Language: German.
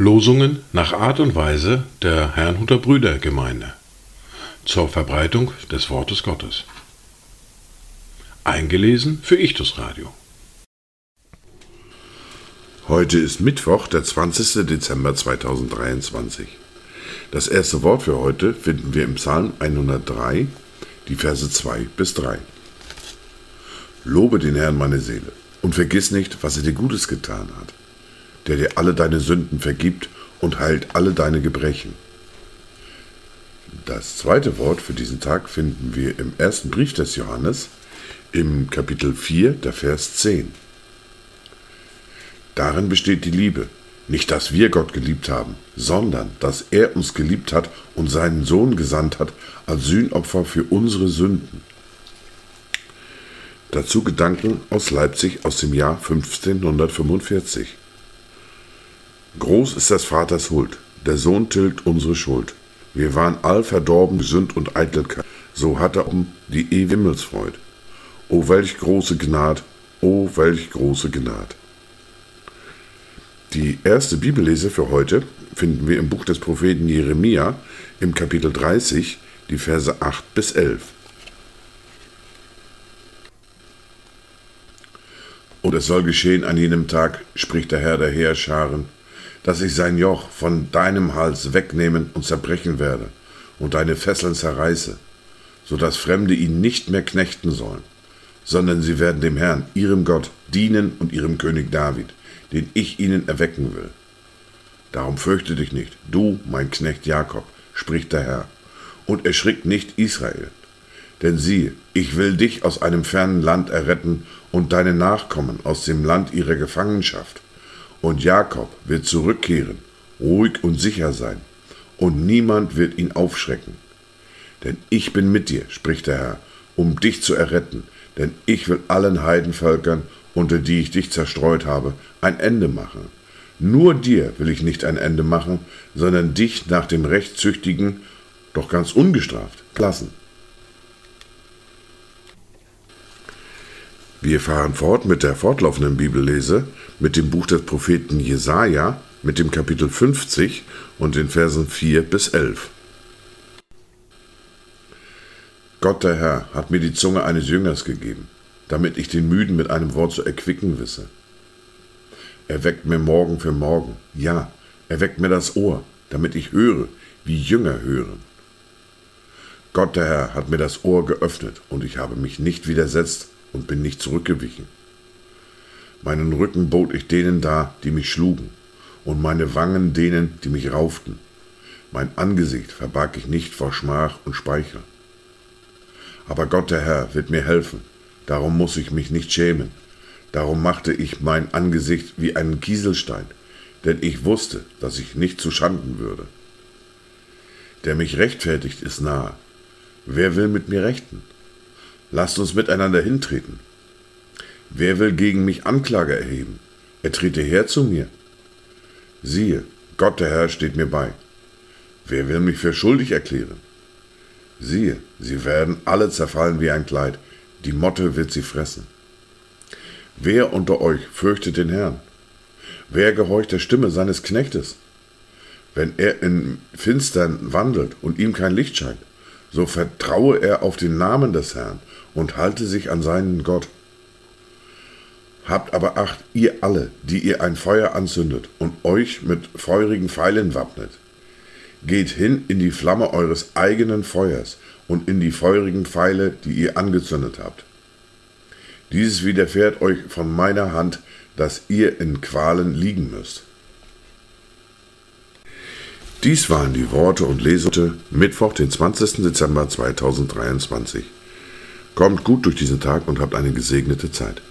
Losungen nach Art und Weise der Herrnhuter Brüdergemeinde zur Verbreitung des Wortes Gottes. Eingelesen für Ichtus Radio. Heute ist Mittwoch, der 20. Dezember 2023. Das erste Wort für heute finden wir im Psalm 103, die Verse 2 bis 3. Lobe den Herrn meine Seele und vergiss nicht, was er dir Gutes getan hat der dir alle deine Sünden vergibt und heilt alle deine Gebrechen. Das zweite Wort für diesen Tag finden wir im ersten Brief des Johannes, im Kapitel 4, der Vers 10. Darin besteht die Liebe, nicht dass wir Gott geliebt haben, sondern dass er uns geliebt hat und seinen Sohn gesandt hat als Sühnopfer für unsere Sünden. Dazu Gedanken aus Leipzig aus dem Jahr 1545. Groß ist des Vaters Huld, der Sohn tilgt unsere Schuld. Wir waren all verdorben, Sünd und Eitelkeit, so hat er um die ewige Himmelsfreud. O welch große Gnad, o welch große Gnad. Die erste Bibellese für heute finden wir im Buch des Propheten Jeremia im Kapitel 30, die Verse 8 bis 11. Und es soll geschehen an jenem Tag, spricht der Herr der Heerscharen, dass ich sein Joch von deinem Hals wegnehmen und zerbrechen werde und deine Fesseln zerreiße, so dass Fremde ihn nicht mehr knechten sollen, sondern sie werden dem Herrn, ihrem Gott, dienen und ihrem König David, den ich ihnen erwecken will. Darum fürchte dich nicht, du, mein Knecht Jakob, spricht der Herr, und erschrickt nicht Israel. Denn siehe, ich will dich aus einem fernen Land erretten und deine Nachkommen aus dem Land ihrer Gefangenschaft und Jakob wird zurückkehren, ruhig und sicher sein, und niemand wird ihn aufschrecken. Denn ich bin mit dir, spricht der Herr, um dich zu erretten, denn ich will allen Heidenvölkern, unter die ich dich zerstreut habe, ein Ende machen. Nur dir will ich nicht ein Ende machen, sondern dich nach dem Rechtszüchtigen, doch ganz ungestraft, lassen. Wir fahren fort mit der fortlaufenden Bibellese, mit dem Buch des Propheten Jesaja, mit dem Kapitel 50 und den Versen 4 bis 11. Gott der Herr hat mir die Zunge eines Jüngers gegeben, damit ich den Müden mit einem Wort zu erquicken wisse. Er weckt mir Morgen für Morgen, ja, er weckt mir das Ohr, damit ich höre, wie Jünger hören. Gott der Herr hat mir das Ohr geöffnet, und ich habe mich nicht widersetzt, und bin nicht zurückgewichen. Meinen Rücken bot ich denen dar, die mich schlugen, und meine Wangen denen, die mich rauften. Mein Angesicht verbarg ich nicht vor Schmach und Speichel. Aber Gott der Herr wird mir helfen, darum muss ich mich nicht schämen. Darum machte ich mein Angesicht wie einen Kieselstein, denn ich wusste, dass ich nicht zu Schanden würde. Der mich rechtfertigt, ist nahe. Wer will mit mir rechten? Lasst uns miteinander hintreten. Wer will gegen mich Anklage erheben? Er trete her zu mir. Siehe, Gott der Herr steht mir bei. Wer will mich für schuldig erklären? Siehe, sie werden alle zerfallen wie ein Kleid, die Motte wird sie fressen. Wer unter euch fürchtet den Herrn? Wer gehorcht der Stimme seines Knechtes? Wenn er in Finstern wandelt und ihm kein Licht scheint, so vertraue er auf den Namen des Herrn und halte sich an seinen Gott. Habt aber Acht, ihr alle, die ihr ein Feuer anzündet und euch mit feurigen Pfeilen wappnet. Geht hin in die Flamme eures eigenen Feuers und in die feurigen Pfeile, die ihr angezündet habt. Dieses widerfährt euch von meiner Hand, dass ihr in Qualen liegen müsst. Dies waren die Worte und Lesungen Mittwoch, den 20. Dezember 2023. Kommt gut durch diesen Tag und habt eine gesegnete Zeit.